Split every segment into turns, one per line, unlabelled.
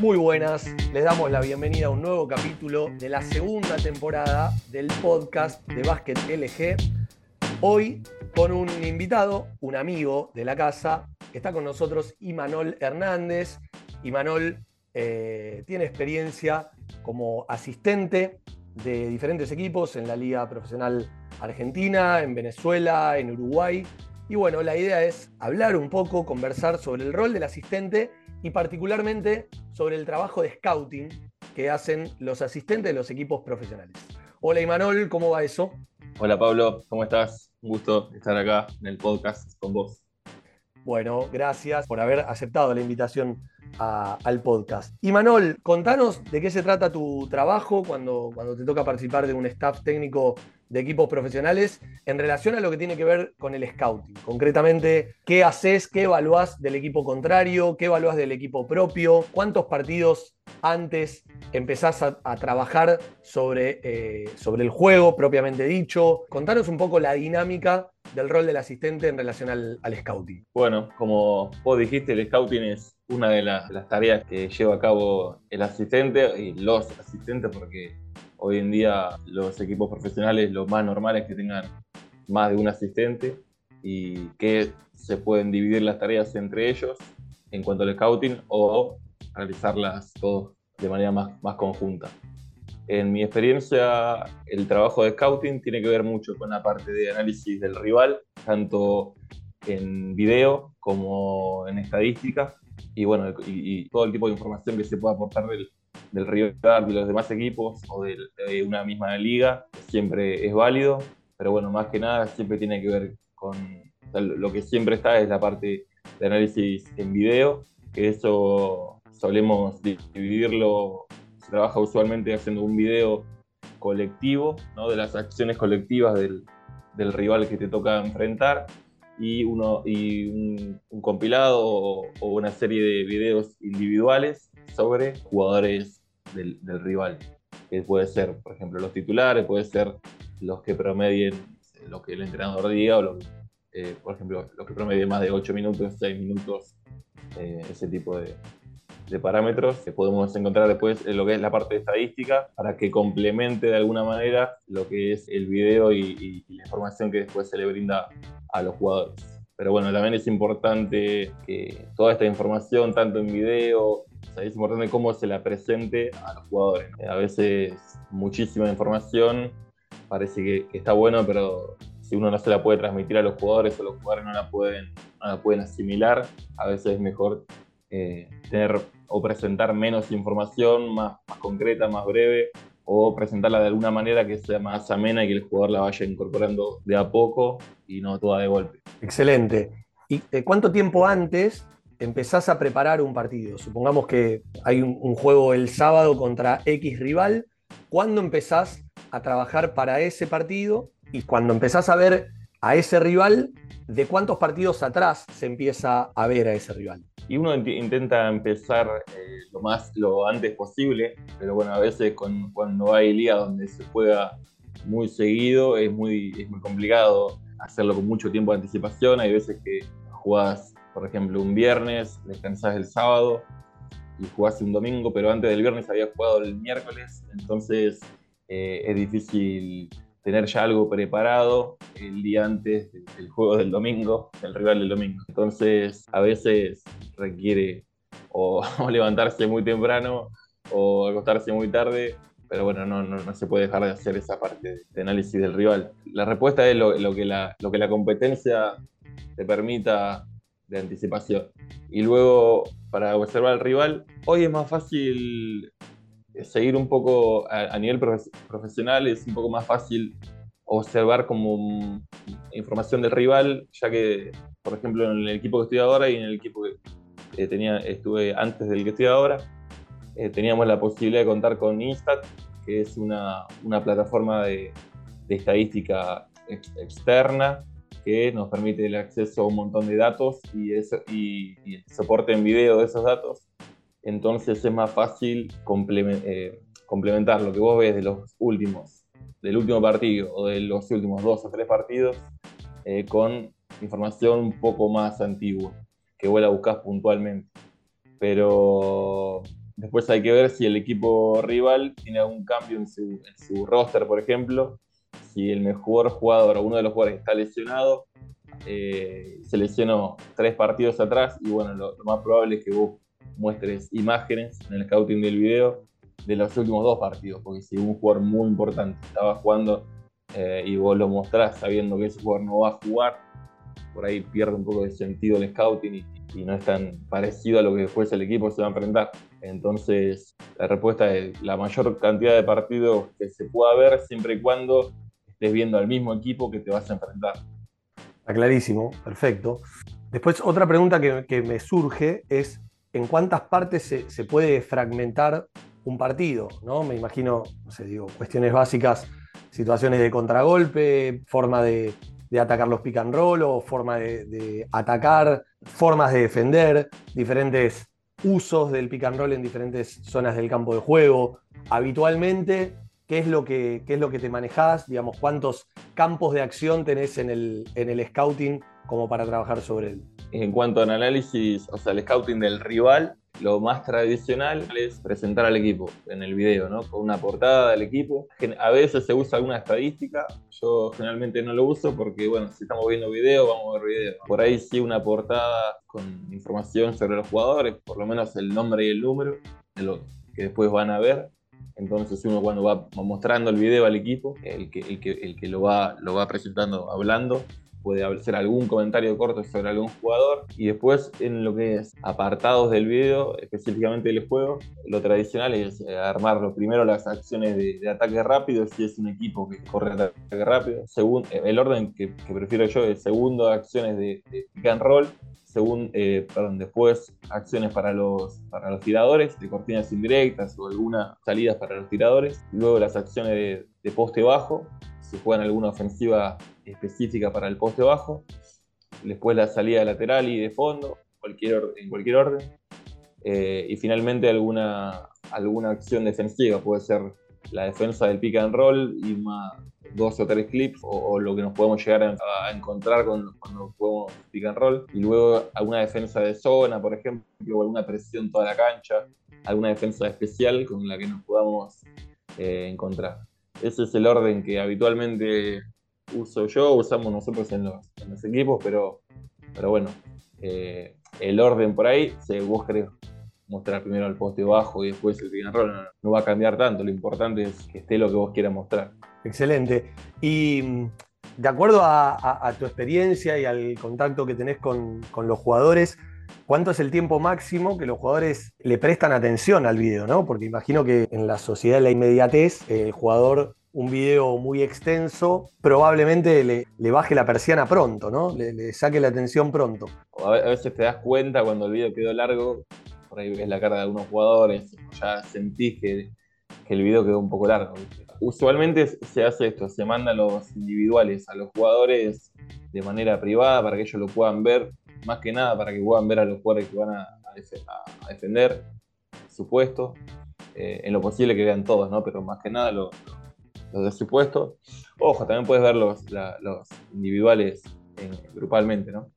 Muy buenas, les damos la bienvenida a un nuevo capítulo de la segunda temporada del podcast de Básquet LG. Hoy con un invitado, un amigo de la casa, está con nosotros Imanol Hernández. Imanol eh, tiene experiencia como asistente de diferentes equipos en la Liga Profesional Argentina, en Venezuela, en Uruguay. Y bueno, la idea es hablar un poco, conversar sobre el rol del asistente y particularmente sobre el trabajo de scouting que hacen los asistentes de los equipos profesionales. Hola Imanol, ¿cómo va eso?
Hola Pablo, ¿cómo estás? Un gusto estar acá en el podcast con vos.
Bueno, gracias por haber aceptado la invitación al podcast. Y Manol, contanos de qué se trata tu trabajo cuando, cuando te toca participar de un staff técnico de equipos profesionales en relación a lo que tiene que ver con el scouting. Concretamente, ¿qué haces, qué evaluás del equipo contrario, qué evaluás del equipo propio, cuántos partidos antes empezás a, trabajar sobre, eh, sobre el juego propiamente dicho. Contanos un poco la dinámica del rol del asistente en relación al, scouting.
Bueno, como vos dijiste, el scouting es una de las, tareas que lleva a cabo el asistente y los asistentes porque hoy en día los equipos profesionales lo más normal es que tengan más de un asistente y que se pueden dividir las tareas entre ellos en cuanto al scouting o realizarlas todos de manera más, más conjunta. En mi experiencia, el trabajo de scouting tiene que ver mucho con la parte de análisis del rival, tanto en video como en estadística, y bueno, y, todo el tipo de información que se pueda aportar del, del rival, de los demás equipos o de, una misma liga, siempre es válido, pero bueno, más que nada siempre tiene que ver con, lo que siempre está es la parte de análisis en video, que eso solemos dividirlo se trabaja usualmente haciendo un video colectivo, ¿no? de las acciones colectivas del, del, rival que te toca enfrentar y, uno, y un, compilado o, una serie de videos individuales sobre jugadores del, rival, que puede ser, por ejemplo, los titulares, puede ser los que promedien lo que el entrenador diga, o eh, por ejemplo, los que promedien más de 8 minutos, 6 minutos, eh, ese tipo de, parámetros que podemos encontrar después lo que es la parte de estadística para que complemente de alguna manera lo que es el video y, la información que después se le brinda a los jugadores. Pero bueno, también es importante que toda esta información, tanto en video, es importante cómo se la presente a los jugadores. A veces muchísima información parece que, está bueno, pero si uno no se la puede transmitir a los jugadores o los jugadores no la pueden, no la pueden asimilar, a veces es mejor eh, tener o presentar menos información, más, concreta, más breve, o presentarla de alguna manera que sea más amena y que el jugador la vaya incorporando de a poco y no toda de golpe.
Excelente. ¿Y eh, cuánto tiempo antes empezás a preparar un partido? Supongamos que hay un, juego el sábado contra X rival. ¿Cuándo empezás a trabajar para ese partido? Y cuando empezás a ver a ese rival, ¿de cuántos partidos atrás se empieza a ver a ese rival?
y uno intenta empezar eh, lo más lo antes posible, pero bueno, a veces cuando hay liga donde se juega muy seguido es muy, es muy complicado hacerlo con mucho tiempo de anticipación. Hay veces que jugás, por ejemplo, un viernes, descansás el sábado y jugás un domingo, pero antes del viernes había jugado el miércoles, entonces eh, es difícil tener ya algo preparado el día antes del juego del domingo, del rival del domingo. Entonces, a veces requiere o, levantarse muy temprano o acostarse muy tarde, pero bueno, no, no, se puede dejar de hacer esa parte de análisis del rival. La respuesta es lo, lo, que, la, lo que la competencia te permita de anticipación. Y luego, para observar al rival, hoy es más fácil seguir un poco a, nivel profesional, es un poco más fácil observar como información del rival, ya que, por ejemplo, en el equipo que estoy ahora y en el equipo que tenía, estuve antes del que estoy ahora, eh, teníamos la posibilidad de contar con Instat, que es una, una plataforma de, de estadística externa que nos permite el acceso a un montón de datos y, eso, y, y soporte en video de esos datos entonces es más fácil eh, complementar lo que vos ves de los últimos, del último partido o de los últimos dos o tres partidos eh, con información un poco más antigua que vos la buscás puntualmente. Pero Después hay que ver si el equipo rival tiene algún cambio en su, roster, por ejemplo. Si el mejor jugador o uno de los jugadores está lesionado, eh, se lesionó tres partidos atrás y bueno, lo, más probable es que vos muestres imágenes en el scouting del video de los últimos dos partidos, porque si un jugador muy importante estaba jugando eh, y vos lo mostrás sabiendo que ese jugador no va a jugar, por ahí pierde un poco de sentido el scouting y, no es tan parecido a lo que después el equipo se va a enfrentar. Entonces, la respuesta es la mayor cantidad de partidos que se pueda ver siempre y cuando estés viendo al mismo equipo que te vas a enfrentar.
Está clarísimo, perfecto. Después, otra pregunta que, me surge es, ¿en cuántas partes se, puede fragmentar un partido? ¿no? Me imagino, no sé, digo, cuestiones básicas, situaciones de contragolpe, forma de, de atacar los pick and roll o forma de, atacar, formas de defender, diferentes usos del pick and roll en diferentes zonas del campo de juego. Habitualmente, ¿qué es lo que, es lo que te manejas? Digamos, ¿cuántos campos de acción tenés en el, en el scouting como para trabajar sobre él?
En cuanto al análisis, o sea, el scouting del rival, lo más tradicional es presentar al equipo en el video, ¿no? Con una portada del equipo. A veces se usa alguna estadística, yo generalmente no lo uso porque, bueno, si estamos viendo video, vamos a ver video. Por ahí sí una portada con información sobre los jugadores, por lo menos el nombre y el número de lo que después van a ver. Entonces uno cuando va mostrando el video al equipo, el que, el que, el que lo, va, lo va presentando hablando, puede hacer algún comentario corto sobre algún jugador. Y después en lo que es apartados del video, específicamente del juego, lo tradicional es eh, armar primero las acciones de, ataque rápido, si es un equipo que corre ataque rápido. Según, eh, el orden que, prefiero yo es segundo acciones de, pick and roll, según, eh, perdón, después acciones para los, para los tiradores, de cortinas indirectas o algunas salidas para los tiradores, luego las acciones de, de poste bajo, si juegan alguna ofensiva específica para el poste bajo, después la salida lateral y de fondo, cualquier, en cualquier orden, eh, y finalmente alguna, alguna acción defensiva, puede ser la defensa del pick and roll y más dos o tres clips o, lo que nos podemos llegar a, encontrar con, cuando jugamos pick and roll y luego alguna defensa de zona por ejemplo o alguna presión toda la cancha alguna defensa especial con la que nos podamos eh, encontrar. Ese es el orden que habitualmente uso yo, usamos nosotros en los, equipos, pero, pero bueno, eh, el orden por ahí, si vos querés mostrar primero el poste bajo y después el pick and no, va a cambiar tanto, lo importante es que esté lo que vos quieras mostrar.
Excelente. Y mm, de acuerdo a, tu experiencia y al contacto que tenés con, con los jugadores, ¿Cuánto es el tiempo máximo que los jugadores le prestan atención al video? ¿no? Porque imagino que en la sociedad de la inmediatez, el jugador, un video muy extenso, probablemente le, baje la persiana pronto, ¿no? Le, saque la atención pronto.
A veces te das cuenta cuando el video quedó largo, por ahí ves la cara de algunos jugadores, ya sentís que, el video quedó un poco largo. Usualmente se hace esto, se manda a los individuales, a los jugadores de manera privada para que ellos lo puedan ver más que nada para que puedan ver a los jugadores que van a, defender su puesto. Eh, en lo posible que vean todos, ¿no? Pero más que nada los, de su puesto. Ojo, también puedes ver los, individuales grupalmente, ¿no?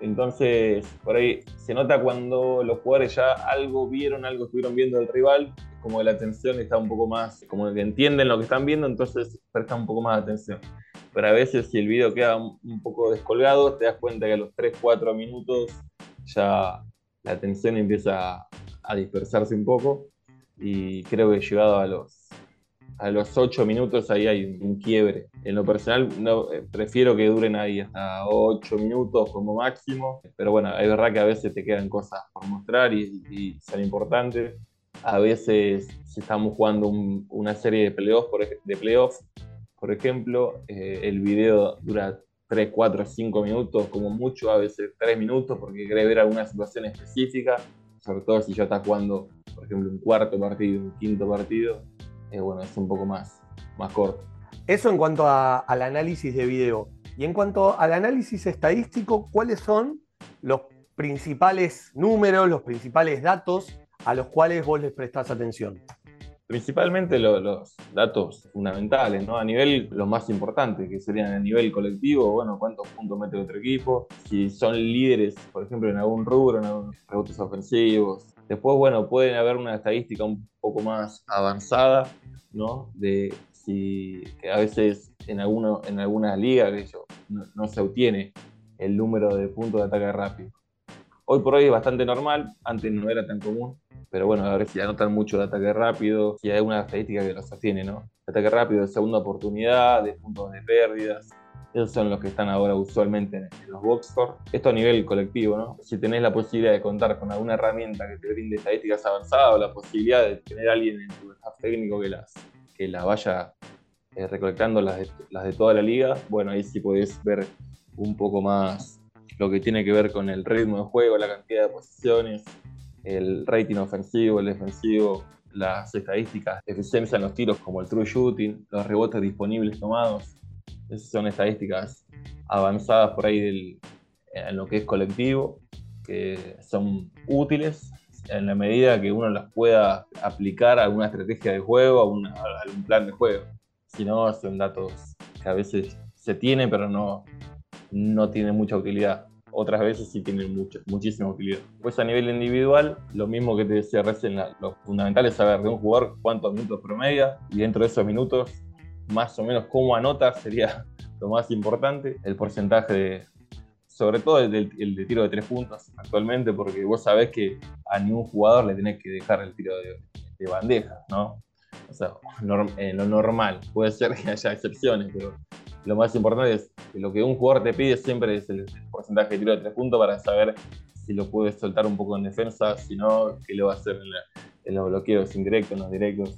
Entonces, por ahí se nota cuando los jugadores ya algo vieron, algo estuvieron viendo del rival, como la atención está un poco más, como que entienden lo que están viendo, entonces prestan un poco más de atención pero a veces si el video queda un poco descolgado, te das cuenta que a los 3-4 minutos ya la atención empieza a dispersarse un poco y creo que llegado a los, a los 8 minutos ahí hay un, quiebre. En lo personal no, eh, prefiero que duren ahí hasta 8 minutos como máximo, pero bueno, es verdad que a veces te quedan cosas por mostrar y, son importantes. A veces si estamos jugando una serie de playoffs, de playoffs por ejemplo, eh, el video dura 3, 4, 5 minutos, como mucho, a veces 3 minutos, porque quiere ver alguna situación específica, sobre todo si ya está jugando, por ejemplo, un cuarto partido, un quinto partido, eh, bueno, es un poco más, más corto.
Eso en cuanto al análisis de video. Y en cuanto al análisis estadístico, ¿cuáles son los principales números, los principales datos a los cuales vos les prestás atención?
Principalmente los datos fundamentales, ¿no? A nivel, lo más importante, que serían a nivel colectivo, bueno, cuántos puntos mete otro equipo, si son líderes, por ejemplo, en algún rubro, en algunos rebotes ofensivos, Después, bueno, pueden haber una estadística un poco más avanzada, ¿no? De si que a veces en, alguno, en algunas ligas no, no se obtiene el número de puntos de ataque rápido. Hoy por hoy es bastante normal, antes no era tan común, pero bueno, a ver si anotan mucho de ataque rápido, si hay una estadística que lo sostiene, ¿no? ataque rápido, de segunda oportunidad, de puntos de pérdidas, esos son los que están ahora usualmente en, los box Esto a nivel colectivo, ¿no? Si tenés la posibilidad de contar con alguna herramienta que te brinde estadísticas avanzadas o la posibilidad de tener a alguien en tu staff técnico que las, que las vaya eh, recolectando las de, las de toda la liga, bueno, ahí sí podés ver un poco más lo que tiene que ver con el ritmo de juego, la cantidad de posiciones, el rating ofensivo, el defensivo, las estadísticas de eficiencia en los tiros como el true shooting, los rebotes disponibles tomados. Esas son estadísticas avanzadas por ahí en lo que es colectivo, que son útiles en la medida que uno las pueda aplicar a alguna estrategia de juego, a, a algún plan de juego. Si no, son datos que a veces se tienen, pero no, no tienen mucha utilidad otras veces sí tienen mucho, muchísima utilidad. Pues a nivel individual, lo mismo que te decía recién, lo fundamental es saber de un jugador cuántos minutos promedia y dentro de esos minutos, más o menos cómo anota sería lo más importante. El porcentaje de, sobre todo el de, tiro de tres puntos actualmente, porque vos sabés que a ningún jugador le tenés que dejar el tiro de, bandeja, ¿no? O sea, en lo normal. Puede ser que haya excepciones, pero lo más importante es que lo que un jugador te pide siempre es el, porcentaje de tiro de tres puntos para saber si lo puedes soltar un poco en defensa, si no, qué le va a hacer en, los bloqueos indirectos, en directos.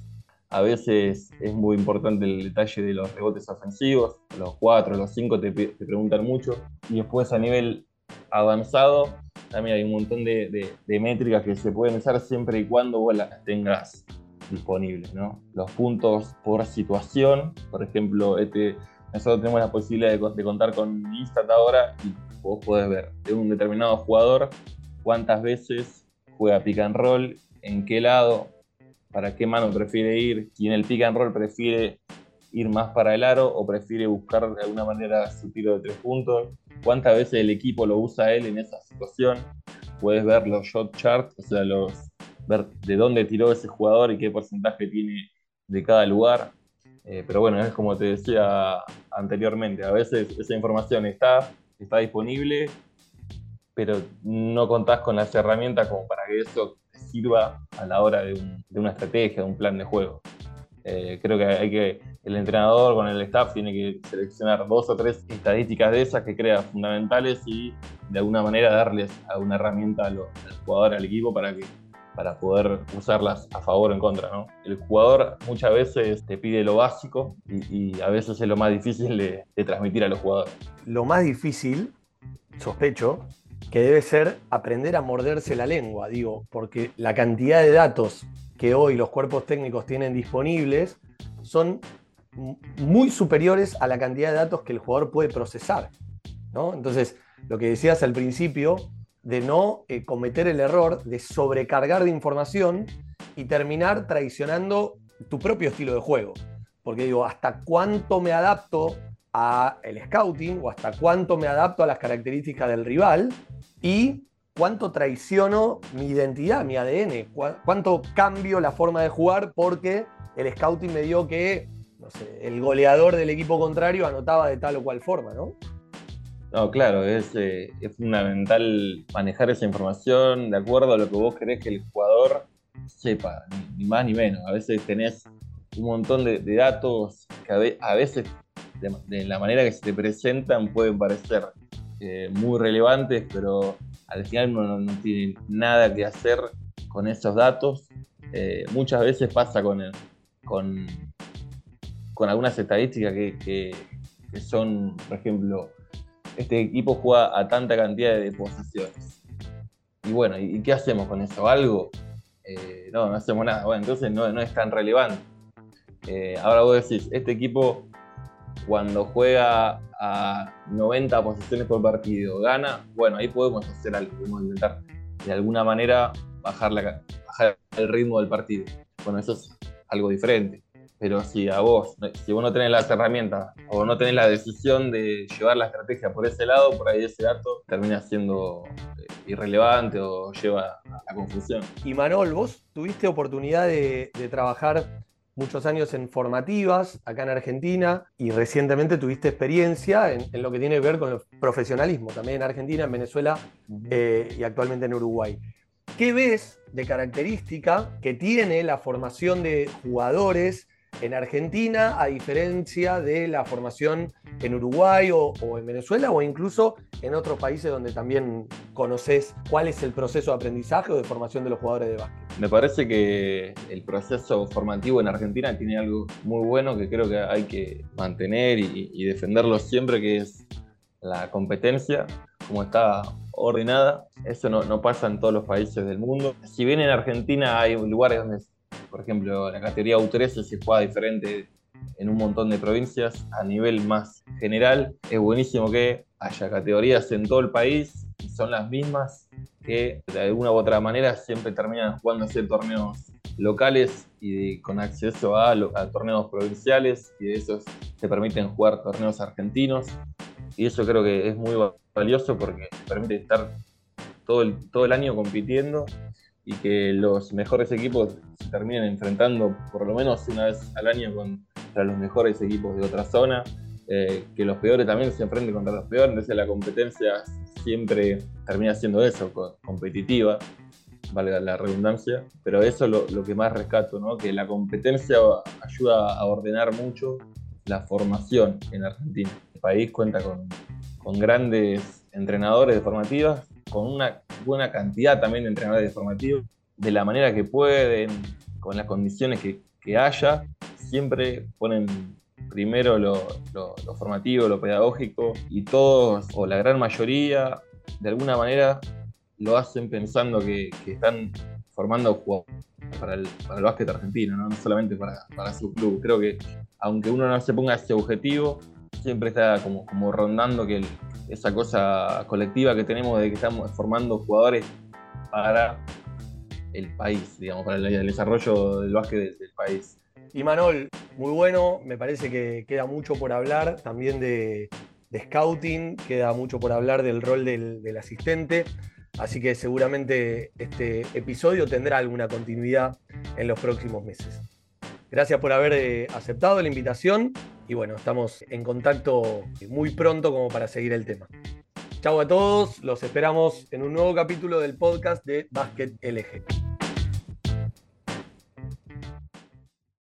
A veces es muy importante el detalle de los rebotes ofensivos, los cuatro, los cinco te, preguntan mucho. Y después a nivel avanzado, también hay un montón de, métricas que se pueden usar siempre y cuando vos las tengas disponibles. ¿no? Los puntos por situación, por ejemplo, este nosotros tenemos la posibilidad de, contar con Instat ahora y vos podés ver de un determinado jugador cuántas veces juega pick and roll, en qué lado, para qué mano prefiere ir, si en el pick and roll prefiere ir más para el aro o prefiere buscar de alguna manera su tiro de tres puntos, cuántas veces el equipo lo usa él en esa situación. Puedes ver los shot charts, o sea, los, ver de dónde tiró ese jugador y qué porcentaje tiene de cada lugar. Eh, pero bueno, es como te decía anteriormente, a veces esa información está, está disponible, pero no contás con las herramientas como para que eso sirva a la hora de, una estrategia, de un plan de juego. Eh, creo que hay que el entrenador con el staff tiene que seleccionar dos o tres estadísticas de esas que crea fundamentales y de alguna manera darles alguna herramienta al jugador, al equipo para que para poder usarlas a favor o en contra. ¿no? El jugador muchas veces te pide lo básico y, a veces es lo más difícil de, transmitir a los jugadores.
Lo más difícil, sospecho, que debe ser aprender a morderse la lengua, digo, porque la cantidad de datos que hoy los cuerpos técnicos tienen disponibles son muy superiores a la cantidad de datos que el jugador puede procesar. ¿no? Entonces, lo que decías al principio, de no eh, cometer el error de sobrecargar de información y terminar traicionando tu propio estilo de juego. Porque digo, ¿hasta cuánto me adapto a el scouting o hasta cuánto me adapto a las características del rival y cuánto traiciono mi identidad, mi ADN, cuánto cambio la forma de jugar porque el scouting me dio que, el goleador del equipo contrario anotaba de tal o cual forma, ¿no?
No, claro, eh, es, fundamental manejar esa información de acuerdo a lo que vos querés que el jugador sepa, ni, más ni menos. A veces tenés un montón de, datos que a, veces, de, la manera que se te presentan, pueden parecer eh, muy relevantes, pero al final no, tiene nada que hacer con esos datos. Eh, muchas veces pasa con, con, con algunas estadísticas que, que son, por ejemplo, este equipo juega a tanta cantidad de posiciones. Y bueno, ¿y qué hacemos con eso? ¿Algo? Eh, no, no hacemos nada. Bueno, entonces no, es tan relevante. Ahora vos decís, este equipo cuando juega a 90 posiciones por partido gana, bueno, ahí podemos hacer algo, podemos intentar de alguna manera bajar, la, el ritmo del partido. Bueno, eso es algo diferente. pero si a vos, si vos no tenés las herramientas o no tenés la decisión de llevar la estrategia por ese lado, por ahí ese dato termina siendo eh, irrelevante o lleva a confusión.
Y Manol, vos tuviste oportunidad de, trabajar muchos años en formativas acá en Argentina y recientemente tuviste experiencia en, lo que tiene que ver con el profesionalismo, también en Argentina, en Venezuela eh, y actualmente en Uruguay. ¿Qué ves de característica que tiene la formación de jugadores en Argentina, a diferencia de la formación en Uruguay o, en Venezuela o incluso en otros países donde también conoces cuál es el proceso de aprendizaje o de formación de los jugadores de básquet.
Me parece que el proceso formativo en Argentina tiene algo muy bueno que creo que hay que mantener y, defenderlo siempre, que es la competencia, como está ordenada. Eso no, no, pasa en todos los países del mundo. Si bien en Argentina hay lugares donde por ejemplo, la categoría U13 se juega diferente en un montón de provincias. A nivel más general, es buenísimo que haya categorías en todo el país y son las mismas que de alguna u otra manera siempre terminan jugándose torneos locales y con acceso a, torneos provinciales y de esos te permiten jugar torneos argentinos y eso creo que es muy valioso porque permite estar todo el, todo el año compitiendo y que los mejores equipos se terminen enfrentando por lo menos una vez al año contra los mejores equipos de otra zona, eh, que los peores también se enfrenten contra los peores, entonces la competencia siempre termina siendo eso, competitiva, valga la redundancia, pero eso es lo, lo, que más rescato, ¿no? que la competencia ayuda a ordenar mucho la formación en Argentina. El país cuenta con, con grandes entrenadores de formativas con una buena cantidad también de entrenadores formativos, de la manera que pueden, con las condiciones que, haya, siempre ponen primero lo, formativo, lo pedagógico, y todos, o la gran mayoría, de alguna manera lo hacen pensando que, están formando jugadores para el, para básquet argentino, ¿no? solamente para, para, su club. Creo que aunque uno no se ponga ese objetivo, siempre está como, rondando que esa cosa colectiva que tenemos de que estamos formando jugadores para el país, digamos, para el, desarrollo del básquet del, país.
Y Manol, muy bueno, me parece que queda mucho por hablar también de, scouting, queda mucho por hablar del rol del, asistente, así que seguramente este episodio tendrá alguna continuidad en los próximos meses. Gracias por haber eh, aceptado la invitación y bueno, estamos en contacto muy pronto como para seguir el tema. Chau a todos, los esperamos en un nuevo capítulo del podcast de Basket LG.